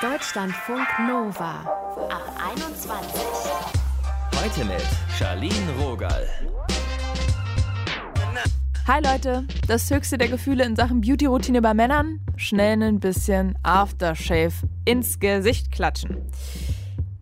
Deutschlandfunk Nova ab 21. Heute mit Charlene Rogal. Hi Leute, das höchste der Gefühle in Sachen Beauty-Routine bei Männern? Schnell ein bisschen Aftershave ins Gesicht klatschen.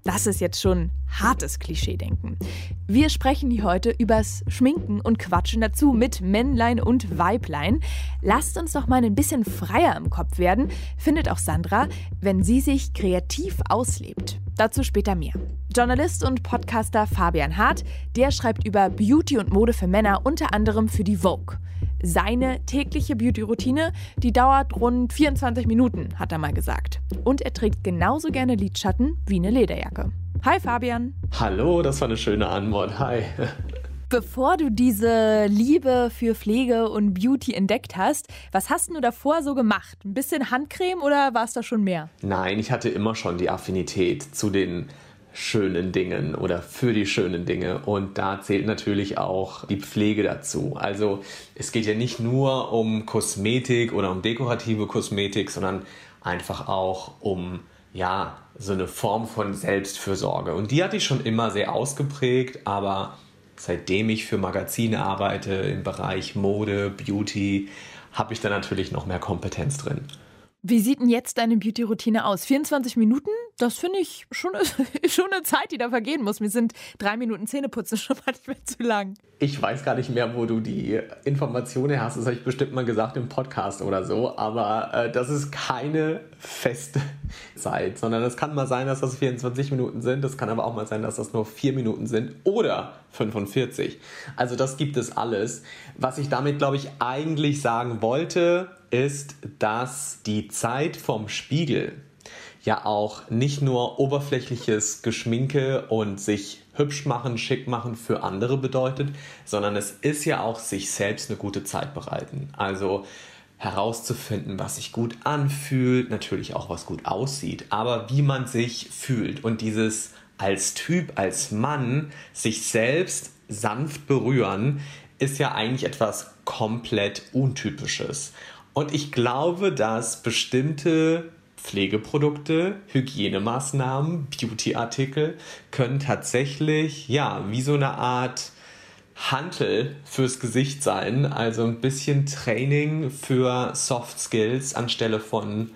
Das ist jetzt schon hartes Klischee-Denken. Wir sprechen hier heute übers Schminken und quatschen dazu mit Männlein und Weiblein. Lasst uns doch mal ein bisschen freier im Kopf werden, findet auch Sandra, wenn sie sich kreativ auslebt. Dazu später mehr. Journalist und Podcaster Fabian Hart, der schreibt über Beauty und Mode für Männer unter anderem für die Vogue. Seine tägliche Beauty-Routine, die dauert rund 24 Minuten, hat er mal gesagt. Und er trägt genauso gerne Lidschatten wie eine Lederjacke. Hi Fabian. Hallo, das war eine schöne Antwort. Hi. Bevor du diese Liebe für Pflege und Beauty entdeckt hast, was hast du davor so gemacht? Ein bisschen Handcreme oder war es da schon mehr? Nein, ich hatte immer schon die Affinität zu den schönen Dingen oder für die schönen Dinge. Und da zählt natürlich auch die Pflege dazu. Also es geht ja nicht nur um Kosmetik oder um dekorative Kosmetik, sondern einfach auch um ja, so eine Form von Selbstfürsorge. Und die hatte ich schon immer sehr ausgeprägt, aber seitdem ich für Magazine arbeite im Bereich Mode, Beauty, habe ich da natürlich noch mehr Kompetenz drin. Wie sieht denn jetzt deine Beauty-Routine aus? 24 Minuten? Das finde ich schon, schon eine Zeit, die da vergehen muss. Mir sind drei Minuten Zähneputzen schon mal nicht mehr zu lang. Ich weiß gar nicht mehr, wo du die Informationen hast. Das habe ich bestimmt mal gesagt im Podcast oder so. Aber äh, das ist keine feste Zeit, sondern es kann mal sein, dass das 24 Minuten sind. Es kann aber auch mal sein, dass das nur vier Minuten sind oder 45. Also das gibt es alles. Was ich damit, glaube ich, eigentlich sagen wollte, ist, dass die Zeit vom Spiegel ja auch nicht nur oberflächliches Geschminke und sich hübsch machen, schick machen für andere bedeutet, sondern es ist ja auch sich selbst eine gute Zeit bereiten. Also herauszufinden, was sich gut anfühlt, natürlich auch was gut aussieht, aber wie man sich fühlt und dieses als Typ, als Mann sich selbst sanft berühren, ist ja eigentlich etwas komplett Untypisches. Und ich glaube, dass bestimmte Pflegeprodukte, Hygienemaßnahmen, Beautyartikel können tatsächlich, ja, wie so eine Art Hantel fürs Gesicht sein. Also ein bisschen Training für Soft Skills anstelle von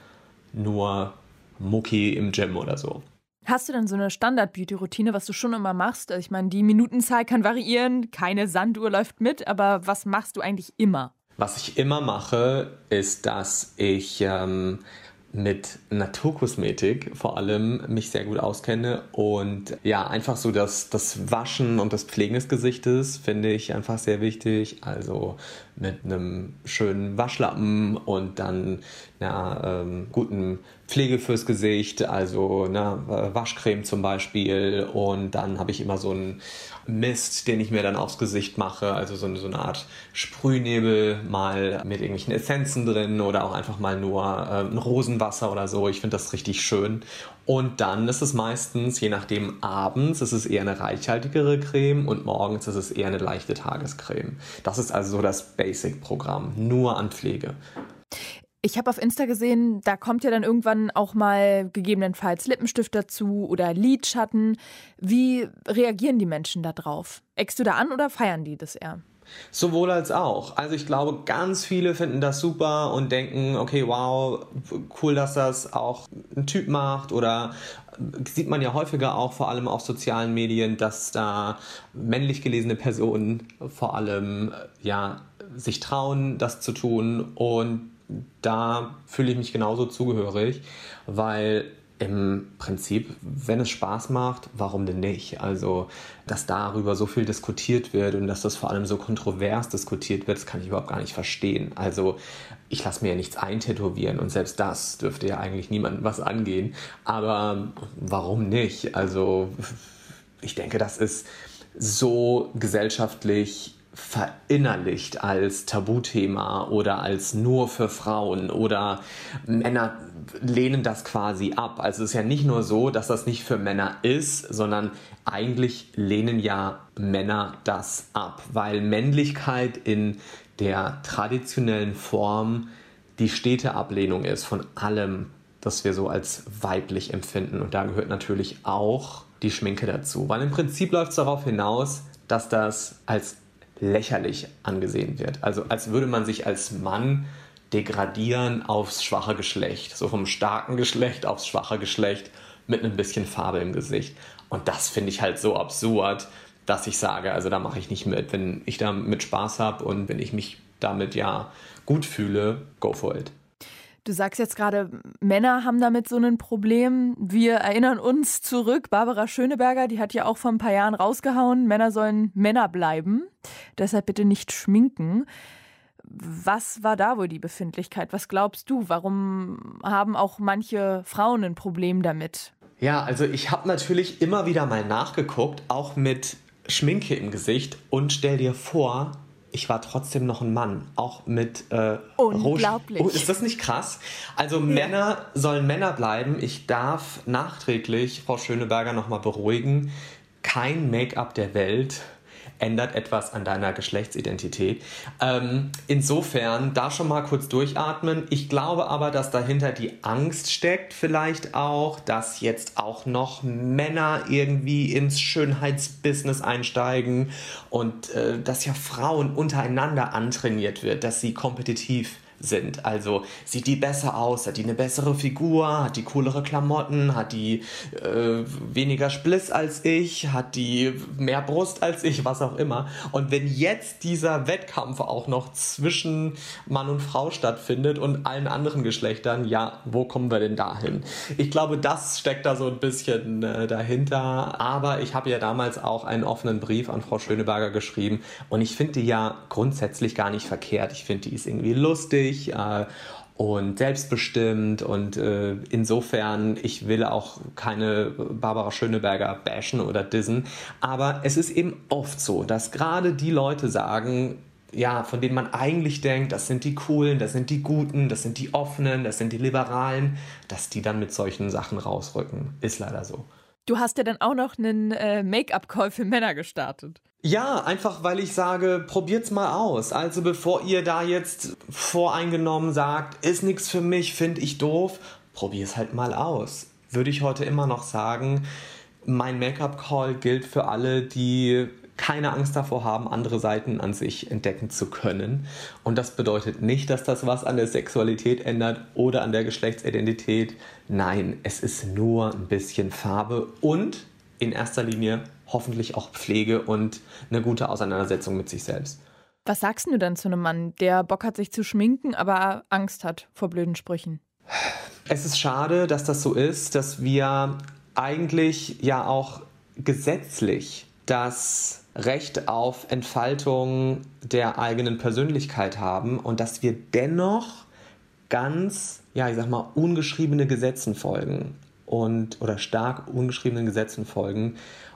nur Mucki im Gym oder so. Hast du denn so eine Standard-Beauty-Routine, was du schon immer machst? Also ich meine, die Minutenzahl kann variieren, keine Sanduhr läuft mit, aber was machst du eigentlich immer? Was ich immer mache, ist, dass ich ähm, mit Naturkosmetik vor allem mich sehr gut auskenne und ja, einfach so das, das Waschen und das Pflegen des Gesichtes finde ich einfach sehr wichtig. Also mit einem schönen Waschlappen und dann einer ähm, guten Pflege fürs Gesicht, also einer Waschcreme zum Beispiel und dann habe ich immer so einen Mist, den ich mir dann aufs Gesicht mache, also so, so eine Art Sprühnebel, mal mit irgendwelchen Essenzen drin oder auch einfach mal nur äh, ein Rosenwasser oder so. Ich finde das richtig schön. Und dann ist es meistens, je nachdem, abends ist es eher eine reichhaltigere Creme und morgens ist es eher eine leichte Tagescreme. Das ist also so das Basic-Programm, nur an Pflege. Ich habe auf Insta gesehen, da kommt ja dann irgendwann auch mal gegebenenfalls Lippenstift dazu oder Lidschatten. Wie reagieren die Menschen da drauf? Eckst du da an oder feiern die das eher? Sowohl als auch. Also ich glaube, ganz viele finden das super und denken, okay, wow, cool, dass das auch ein Typ macht oder sieht man ja häufiger auch, vor allem auf sozialen Medien, dass da männlich gelesene Personen vor allem ja sich trauen, das zu tun und da fühle ich mich genauso zugehörig, weil im Prinzip, wenn es Spaß macht, warum denn nicht? Also, dass darüber so viel diskutiert wird und dass das vor allem so kontrovers diskutiert wird, das kann ich überhaupt gar nicht verstehen. Also, ich lasse mir ja nichts eintätowieren und selbst das dürfte ja eigentlich niemandem was angehen. Aber warum nicht? Also, ich denke, das ist so gesellschaftlich verinnerlicht als Tabuthema oder als nur für Frauen oder Männer lehnen das quasi ab. Also es ist ja nicht nur so, dass das nicht für Männer ist, sondern eigentlich lehnen ja Männer das ab, weil Männlichkeit in der traditionellen Form die stete Ablehnung ist von allem, das wir so als weiblich empfinden. Und da gehört natürlich auch die Schminke dazu. Weil im Prinzip läuft es darauf hinaus, dass das als lächerlich angesehen wird. Also als würde man sich als Mann degradieren aufs schwache Geschlecht. So vom starken Geschlecht aufs schwache Geschlecht mit ein bisschen Farbe im Gesicht. Und das finde ich halt so absurd, dass ich sage, also da mache ich nicht mit. Wenn ich damit Spaß habe und wenn ich mich damit ja gut fühle, go for it. Du sagst jetzt gerade, Männer haben damit so ein Problem. Wir erinnern uns zurück. Barbara Schöneberger, die hat ja auch vor ein paar Jahren rausgehauen, Männer sollen Männer bleiben. Deshalb bitte nicht schminken. Was war da wohl die Befindlichkeit? Was glaubst du? Warum haben auch manche Frauen ein Problem damit? Ja, also ich habe natürlich immer wieder mal nachgeguckt, auch mit Schminke im Gesicht und stell dir vor, ich war trotzdem noch ein Mann, auch mit äh, Unglaublich. Oh, ist das nicht krass? Also ja. Männer sollen Männer bleiben. Ich darf nachträglich Frau Schöneberger nochmal beruhigen. Kein Make-up der Welt ändert etwas an deiner Geschlechtsidentität. Ähm, insofern da schon mal kurz durchatmen. Ich glaube aber, dass dahinter die Angst steckt, vielleicht auch, dass jetzt auch noch Männer irgendwie ins Schönheitsbusiness einsteigen und äh, dass ja Frauen untereinander antrainiert wird, dass sie kompetitiv sind. Also sieht die besser aus, hat die eine bessere Figur, hat die coolere Klamotten, hat die äh, weniger Spliss als ich, hat die mehr Brust als ich, was auch immer. Und wenn jetzt dieser Wettkampf auch noch zwischen Mann und Frau stattfindet und allen anderen Geschlechtern, ja, wo kommen wir denn dahin? Ich glaube, das steckt da so ein bisschen äh, dahinter. Aber ich habe ja damals auch einen offenen Brief an Frau Schöneberger geschrieben und ich finde die ja grundsätzlich gar nicht verkehrt. Ich finde, die ist irgendwie lustig glücklich äh, und selbstbestimmt und äh, insofern, ich will auch keine Barbara Schöneberger bashen oder dissen, aber es ist eben oft so, dass gerade die Leute sagen, ja, von denen man eigentlich denkt, das sind die Coolen, das sind die Guten, das sind die Offenen, das sind die Liberalen, dass die dann mit solchen Sachen rausrücken. Ist leider so. Du hast ja dann auch noch einen äh, Make-up-Call für Männer gestartet. Ja, einfach weil ich sage, probiert's mal aus. Also bevor ihr da jetzt voreingenommen sagt, ist nichts für mich, finde ich doof, probier's halt mal aus. Würde ich heute immer noch sagen, mein Make-up-Call gilt für alle, die keine Angst davor haben, andere Seiten an sich entdecken zu können. Und das bedeutet nicht, dass das was an der Sexualität ändert oder an der Geschlechtsidentität. Nein, es ist nur ein bisschen Farbe und in erster Linie hoffentlich auch Pflege und eine gute Auseinandersetzung mit sich selbst. Was sagst du dann zu einem Mann, der Bock hat, sich zu schminken, aber Angst hat vor blöden Sprüchen? Es ist schade, dass das so ist, dass wir eigentlich ja auch gesetzlich das Recht auf Entfaltung der eigenen Persönlichkeit haben und dass wir dennoch ganz, ja, ich sag mal, ungeschriebene Gesetzen folgen und oder stark ungeschriebenen Gesetzen folgen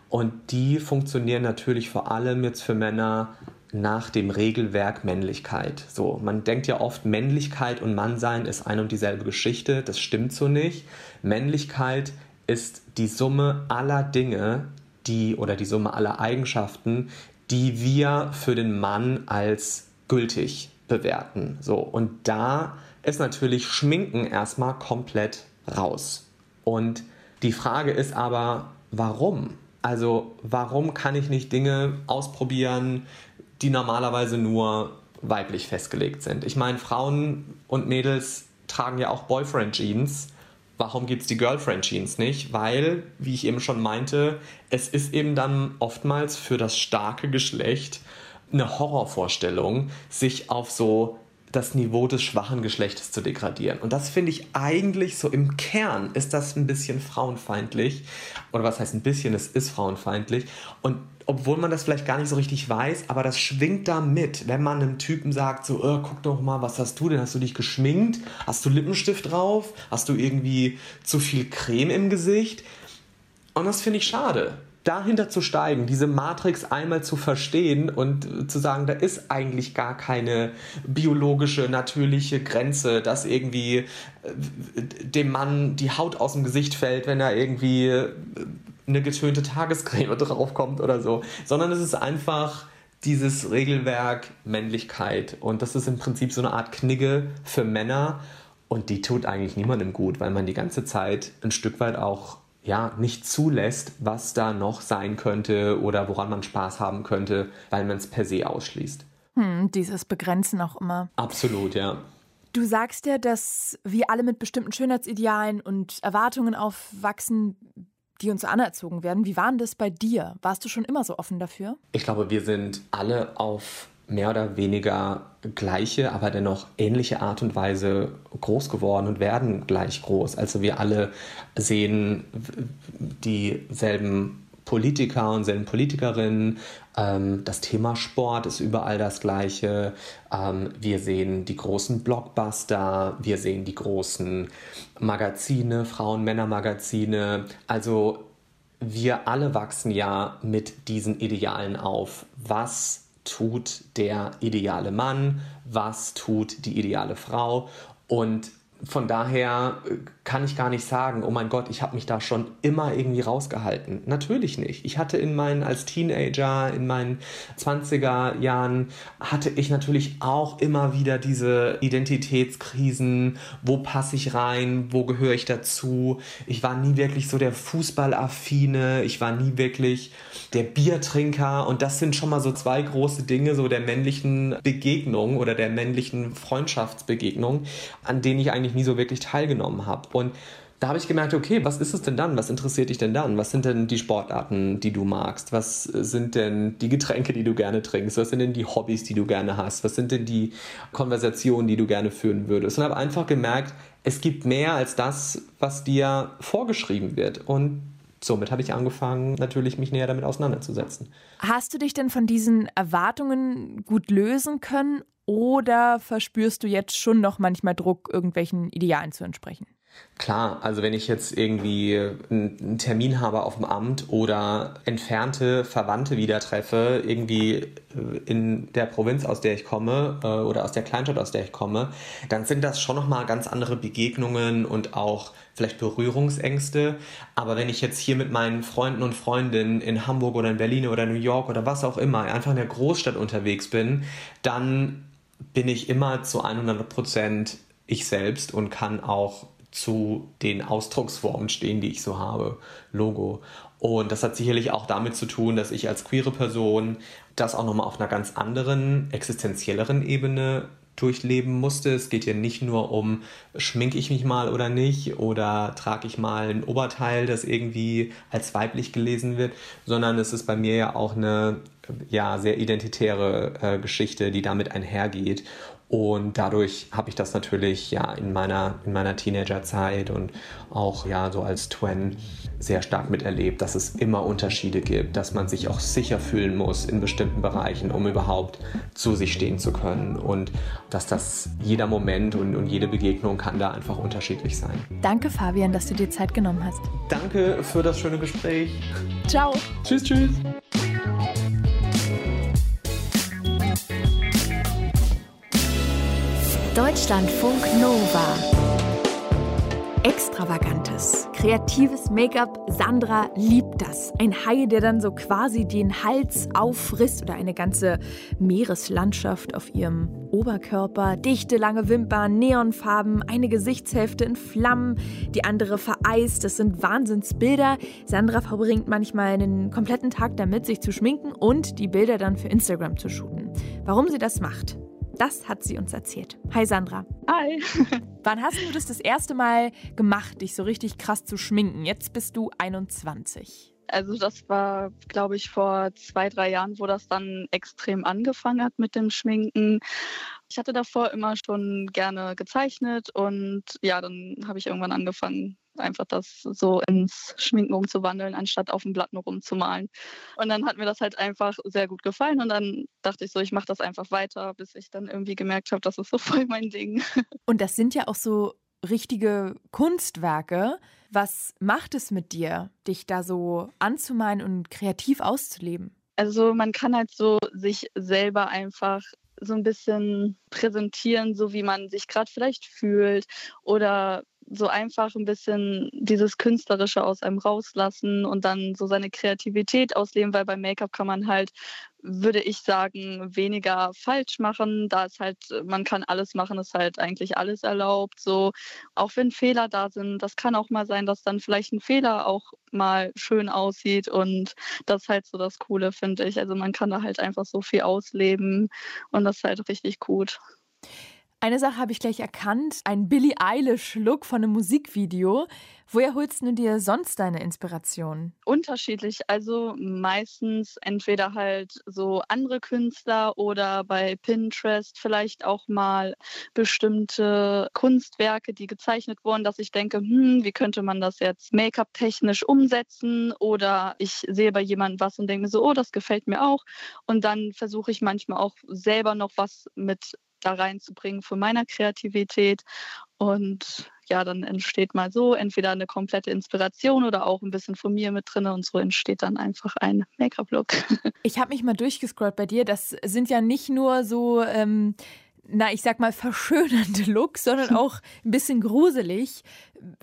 und die funktionieren natürlich vor allem jetzt für Männer nach dem Regelwerk Männlichkeit. So, man denkt ja oft, Männlichkeit und Mannsein ist eine und dieselbe Geschichte. Das stimmt so nicht. Männlichkeit ist die Summe aller Dinge, die oder die Summe aller Eigenschaften, die wir für den Mann als gültig bewerten. So, und da ist natürlich Schminken erstmal komplett raus. Und die Frage ist aber, warum? Also warum kann ich nicht Dinge ausprobieren, die normalerweise nur weiblich festgelegt sind? Ich meine, Frauen und Mädels tragen ja auch Boyfriend-Jeans. Warum gibt es die Girlfriend-Jeans nicht? Weil, wie ich eben schon meinte, es ist eben dann oftmals für das starke Geschlecht eine Horrorvorstellung, sich auf so das Niveau des schwachen Geschlechtes zu degradieren. Und das finde ich eigentlich so im Kern ist das ein bisschen frauenfeindlich. Oder was heißt ein bisschen, es ist frauenfeindlich. Und obwohl man das vielleicht gar nicht so richtig weiß, aber das schwingt da mit, wenn man einem Typen sagt, so, oh, guck doch mal, was hast du denn? Hast du dich geschminkt? Hast du Lippenstift drauf? Hast du irgendwie zu viel Creme im Gesicht? Und das finde ich schade dahinter zu steigen, diese Matrix einmal zu verstehen und zu sagen, da ist eigentlich gar keine biologische, natürliche Grenze, dass irgendwie äh, dem Mann die Haut aus dem Gesicht fällt, wenn er irgendwie äh, eine getönte Tagescreme draufkommt oder so, sondern es ist einfach dieses Regelwerk Männlichkeit. Und das ist im Prinzip so eine Art Knigge für Männer. Und die tut eigentlich niemandem gut, weil man die ganze Zeit ein Stück weit auch ja, nicht zulässt, was da noch sein könnte oder woran man Spaß haben könnte, weil man es per se ausschließt. Hm, dieses Begrenzen auch immer. Absolut, ja. Du sagst ja, dass wir alle mit bestimmten Schönheitsidealen und Erwartungen aufwachsen, die uns anerzogen werden. Wie war denn das bei dir? Warst du schon immer so offen dafür? Ich glaube, wir sind alle auf mehr oder weniger gleiche, aber dennoch ähnliche Art und Weise groß geworden und werden gleich groß. Also wir alle sehen dieselben Politiker und selben Politikerinnen. Ähm, das Thema Sport ist überall das gleiche. Ähm, wir sehen die großen Blockbuster, wir sehen die großen Magazine, Frauen-Männer-Magazine. Also wir alle wachsen ja mit diesen Idealen auf. Was tut der ideale Mann, was tut die ideale Frau. Und von daher äh, kann ich gar nicht sagen, oh mein Gott, ich habe mich da schon immer irgendwie rausgehalten. Natürlich nicht. Ich hatte in meinen, als Teenager, in meinen 20er Jahren, hatte ich natürlich auch immer wieder diese Identitätskrisen. Wo passe ich rein? Wo gehöre ich dazu? Ich war nie wirklich so der Fußballaffine. Ich war nie wirklich der Biertrinker. Und das sind schon mal so zwei große Dinge, so der männlichen Begegnung oder der männlichen Freundschaftsbegegnung, an denen ich eigentlich nie so wirklich teilgenommen habe. Und da habe ich gemerkt, okay, was ist es denn dann? Was interessiert dich denn dann? Was sind denn die Sportarten, die du magst? Was sind denn die Getränke, die du gerne trinkst? Was sind denn die Hobbys, die du gerne hast? Was sind denn die Konversationen, die du gerne führen würdest? Und habe einfach gemerkt, es gibt mehr als das, was dir vorgeschrieben wird. Und somit habe ich angefangen, natürlich mich näher damit auseinanderzusetzen. Hast du dich denn von diesen Erwartungen gut lösen können oder verspürst du jetzt schon noch manchmal Druck, irgendwelchen Idealen zu entsprechen? Klar, also wenn ich jetzt irgendwie einen Termin habe auf dem Amt oder entfernte Verwandte wieder treffe, irgendwie äh, in der Provinz, aus der ich komme äh, oder aus der Kleinstadt, aus der ich komme, dann sind das schon nochmal ganz andere Begegnungen und auch vielleicht Berührungsängste. Aber wenn ich jetzt hier mit meinen Freunden und Freundinnen in Hamburg oder in Berlin oder New York oder was auch immer einfach in der Großstadt unterwegs bin, dann bin ich immer zu 100 Prozent ich selbst und kann auch zu den Ausdrucksformen stehen, die ich so habe. Logo. Und das hat sicherlich auch damit zu tun, dass ich als queere Person das auch nochmal auf einer ganz anderen, existenzielleren Ebene durchleben musste. Es geht hier nicht nur um, schminke ich mich mal oder nicht oder trage ich mal ein Oberteil, das irgendwie als weiblich gelesen wird, sondern es ist bei mir ja auch eine ja, sehr identitäre äh, Geschichte, die damit einhergeht. Und dadurch habe ich das natürlich ja in meiner, in meiner Teenagerzeit und auch ja so als Twin sehr stark miterlebt, dass es immer Unterschiede gibt, dass man sich auch sicher fühlen muss in bestimmten Bereichen, um überhaupt zu sich stehen zu können. Und dass das jeder Moment und, und jede Begegnung kann da einfach unterschiedlich sein. Danke, Fabian, dass du dir Zeit genommen hast. Danke für das schöne Gespräch. Ciao. Tschüss, tschüss. Deutschlandfunk Nova. Extravagantes, kreatives Make-up. Sandra liebt das. Ein Hai, der dann so quasi den Hals auffrisst oder eine ganze Meereslandschaft auf ihrem Oberkörper. Dichte, lange Wimpern, Neonfarben, eine Gesichtshälfte in Flammen, die andere vereist. Das sind Wahnsinnsbilder. Sandra verbringt manchmal einen kompletten Tag damit, sich zu schminken und die Bilder dann für Instagram zu shooten. Warum sie das macht, das hat sie uns erzählt. Hi Sandra. Hi. Wann hast du das das erste Mal gemacht, dich so richtig krass zu schminken? Jetzt bist du 21. Also das war, glaube ich, vor zwei, drei Jahren, wo das dann extrem angefangen hat mit dem Schminken. Ich hatte davor immer schon gerne gezeichnet und ja, dann habe ich irgendwann angefangen, einfach das so ins Schminken umzuwandeln, anstatt auf dem Blatt nur rumzumalen. Und dann hat mir das halt einfach sehr gut gefallen und dann dachte ich so, ich mache das einfach weiter, bis ich dann irgendwie gemerkt habe, das ist so voll mein Ding. Und das sind ja auch so richtige Kunstwerke. Was macht es mit dir, dich da so anzumalen und kreativ auszuleben? Also man kann halt so sich selber einfach so ein bisschen präsentieren, so wie man sich gerade vielleicht fühlt oder so einfach ein bisschen dieses Künstlerische aus einem rauslassen und dann so seine Kreativität ausleben, weil beim Make-up kann man halt würde ich sagen, weniger falsch machen. Da ist halt, man kann alles machen, ist halt eigentlich alles erlaubt. So, auch wenn Fehler da sind, das kann auch mal sein, dass dann vielleicht ein Fehler auch mal schön aussieht. Und das ist halt so das Coole, finde ich. Also man kann da halt einfach so viel ausleben und das ist halt richtig gut. Eine Sache habe ich gleich erkannt, ein Billie Eilish-Look von einem Musikvideo. Woher holst du dir sonst deine Inspiration? Unterschiedlich, also meistens entweder halt so andere Künstler oder bei Pinterest vielleicht auch mal bestimmte Kunstwerke, die gezeichnet wurden, dass ich denke, hm, wie könnte man das jetzt Make-up technisch umsetzen oder ich sehe bei jemandem was und denke mir so, oh, das gefällt mir auch und dann versuche ich manchmal auch selber noch was mit da reinzubringen für meine Kreativität. Und ja, dann entsteht mal so entweder eine komplette Inspiration oder auch ein bisschen von mir mit drin und so entsteht dann einfach ein Make-up-Look. Ich habe mich mal durchgescrollt bei dir. Das sind ja nicht nur so ähm, na, ich sag mal, verschönernde Look, sondern auch ein bisschen gruselig.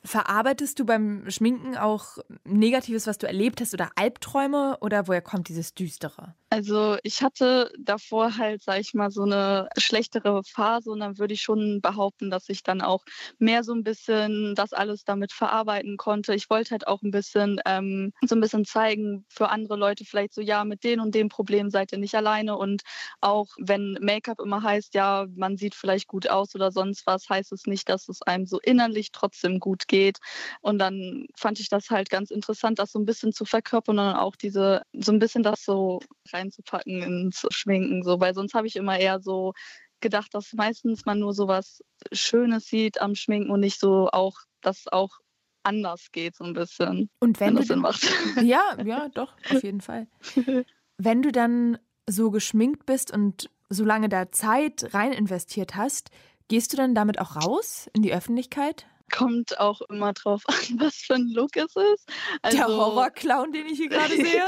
Verarbeitest du beim Schminken auch Negatives, was du erlebt hast oder Albträume oder woher kommt dieses Düstere? Also ich hatte davor halt, sag ich mal, so eine schlechtere Phase und dann würde ich schon behaupten, dass ich dann auch mehr so ein bisschen das alles damit verarbeiten konnte. Ich wollte halt auch ein bisschen ähm, so ein bisschen zeigen für andere Leute vielleicht so, ja, mit den und dem Problem seid ihr nicht alleine und auch wenn Make-up immer heißt, ja, man sieht vielleicht gut aus oder sonst was, heißt es nicht, dass es einem so innerlich trotzdem gut geht. Und dann fand ich das halt ganz interessant, das so ein bisschen zu verkörpern und dann auch diese, so ein bisschen das so reinzupacken ins Schminken, so, weil sonst habe ich immer eher so gedacht, dass meistens man nur so was Schönes sieht am Schminken und nicht so auch, dass auch anders geht so ein bisschen. Und wenn, wenn das Sinn macht. Ja, ja, doch, auf jeden Fall. Wenn du dann so geschminkt bist und so lange da Zeit rein investiert hast, gehst du dann damit auch raus in die Öffentlichkeit? Kommt auch immer drauf an, was für ein Look es ist. Also, Der Horrorclown, den ich hier gerade sehe.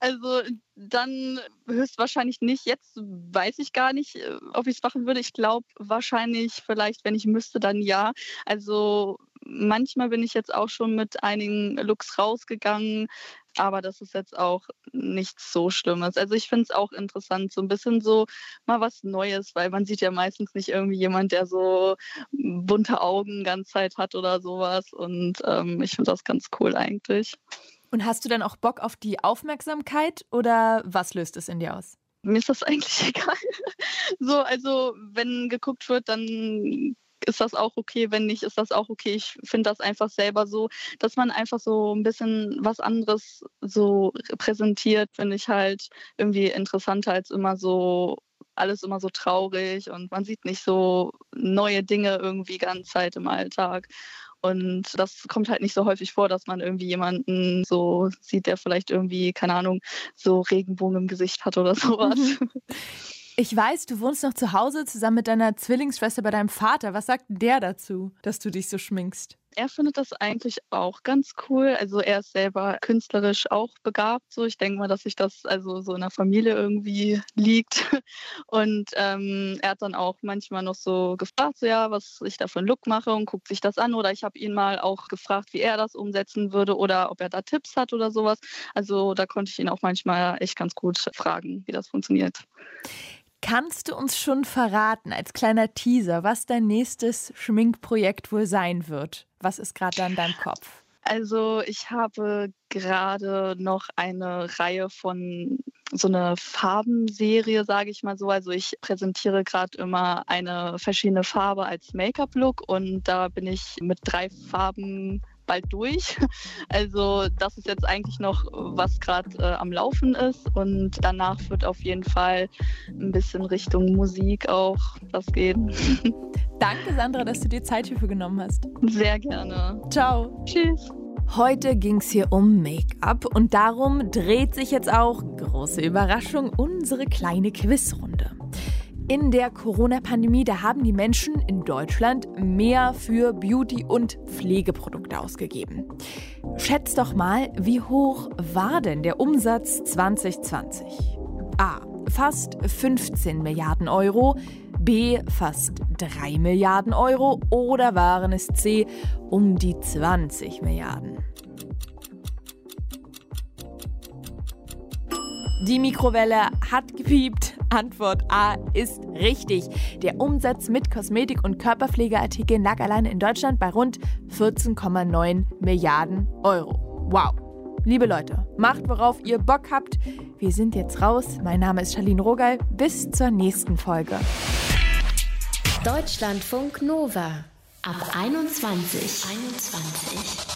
Also dann höchstwahrscheinlich nicht. Jetzt weiß ich gar nicht, äh, ob ich es machen würde. Ich glaube wahrscheinlich vielleicht, wenn ich müsste, dann ja. Also manchmal bin ich jetzt auch schon mit einigen Looks rausgegangen, aber das ist jetzt auch nichts so Schlimmes. Also ich finde es auch interessant, so ein bisschen so mal was Neues, weil man sieht ja meistens nicht irgendwie jemand, der so bunte Augen ganz Zeit hat oder sowas. Und ähm, ich finde das ganz cool eigentlich. Und hast du dann auch Bock auf die Aufmerksamkeit oder was löst es in dir aus? Mir ist das eigentlich egal. So, also wenn geguckt wird, dann ist das auch okay, wenn nicht, ist das auch okay. Ich finde das einfach selber so, dass man einfach so ein bisschen was anderes so präsentiert, finde ich halt irgendwie interessanter als immer so alles immer so traurig und man sieht nicht so neue Dinge irgendwie ganz Zeit im Alltag. Und das kommt halt nicht so häufig vor, dass man irgendwie jemanden so sieht, der vielleicht irgendwie, keine Ahnung, so Regenbogen im Gesicht hat oder sowas. Ich weiß, du wohnst noch zu Hause zusammen mit deiner Zwillingsschwester bei deinem Vater. Was sagt der dazu, dass du dich so schminkst? Er findet das eigentlich auch ganz cool. Also er ist selber künstlerisch auch begabt. So, ich denke mal, dass sich das also so in der Familie irgendwie liegt. Und ähm, er hat dann auch manchmal noch so gefragt, so ja, was ich da für einen Look mache und guckt sich das an. Oder ich habe ihn mal auch gefragt, wie er das umsetzen würde oder ob er da Tipps hat oder sowas. Also da konnte ich ihn auch manchmal echt ganz gut fragen, wie das funktioniert. Kannst du uns schon verraten, als kleiner Teaser, was dein nächstes Schminkprojekt wohl sein wird? Was ist gerade da in deinem Kopf? Also ich habe gerade noch eine Reihe von so eine Farbenserie, sage ich mal so. Also ich präsentiere gerade immer eine verschiedene Farbe als Make-up-Look und da bin ich mit drei Farben bald durch. Also das ist jetzt eigentlich noch, was gerade äh, am Laufen ist. Und danach wird auf jeden Fall ein bisschen Richtung Musik auch was gehen. Danke, Sandra, dass du dir Zeit hierfür genommen hast. Sehr gerne. Ciao. Tschüss. Heute ging es hier um Make-up und darum dreht sich jetzt auch, große Überraschung, unsere kleine Quizrunde. In der Corona-Pandemie, da haben die Menschen in Deutschland mehr für Beauty- und Pflegeprodukte ausgegeben. Schätzt doch mal, wie hoch war denn der Umsatz 2020? A. Fast 15 Milliarden Euro. B. Fast 3 Milliarden Euro. Oder waren es C. Um die 20 Milliarden? Die Mikrowelle hat gepiept. Antwort A ist richtig. Der Umsatz mit Kosmetik- und Körperpflegeartikeln lag alleine in Deutschland bei rund 14,9 Milliarden Euro. Wow. Liebe Leute, macht worauf ihr Bock habt. Wir sind jetzt raus. Mein Name ist Charlene Rogal. Bis zur nächsten Folge. Deutschlandfunk Nova. Ab 21. 21.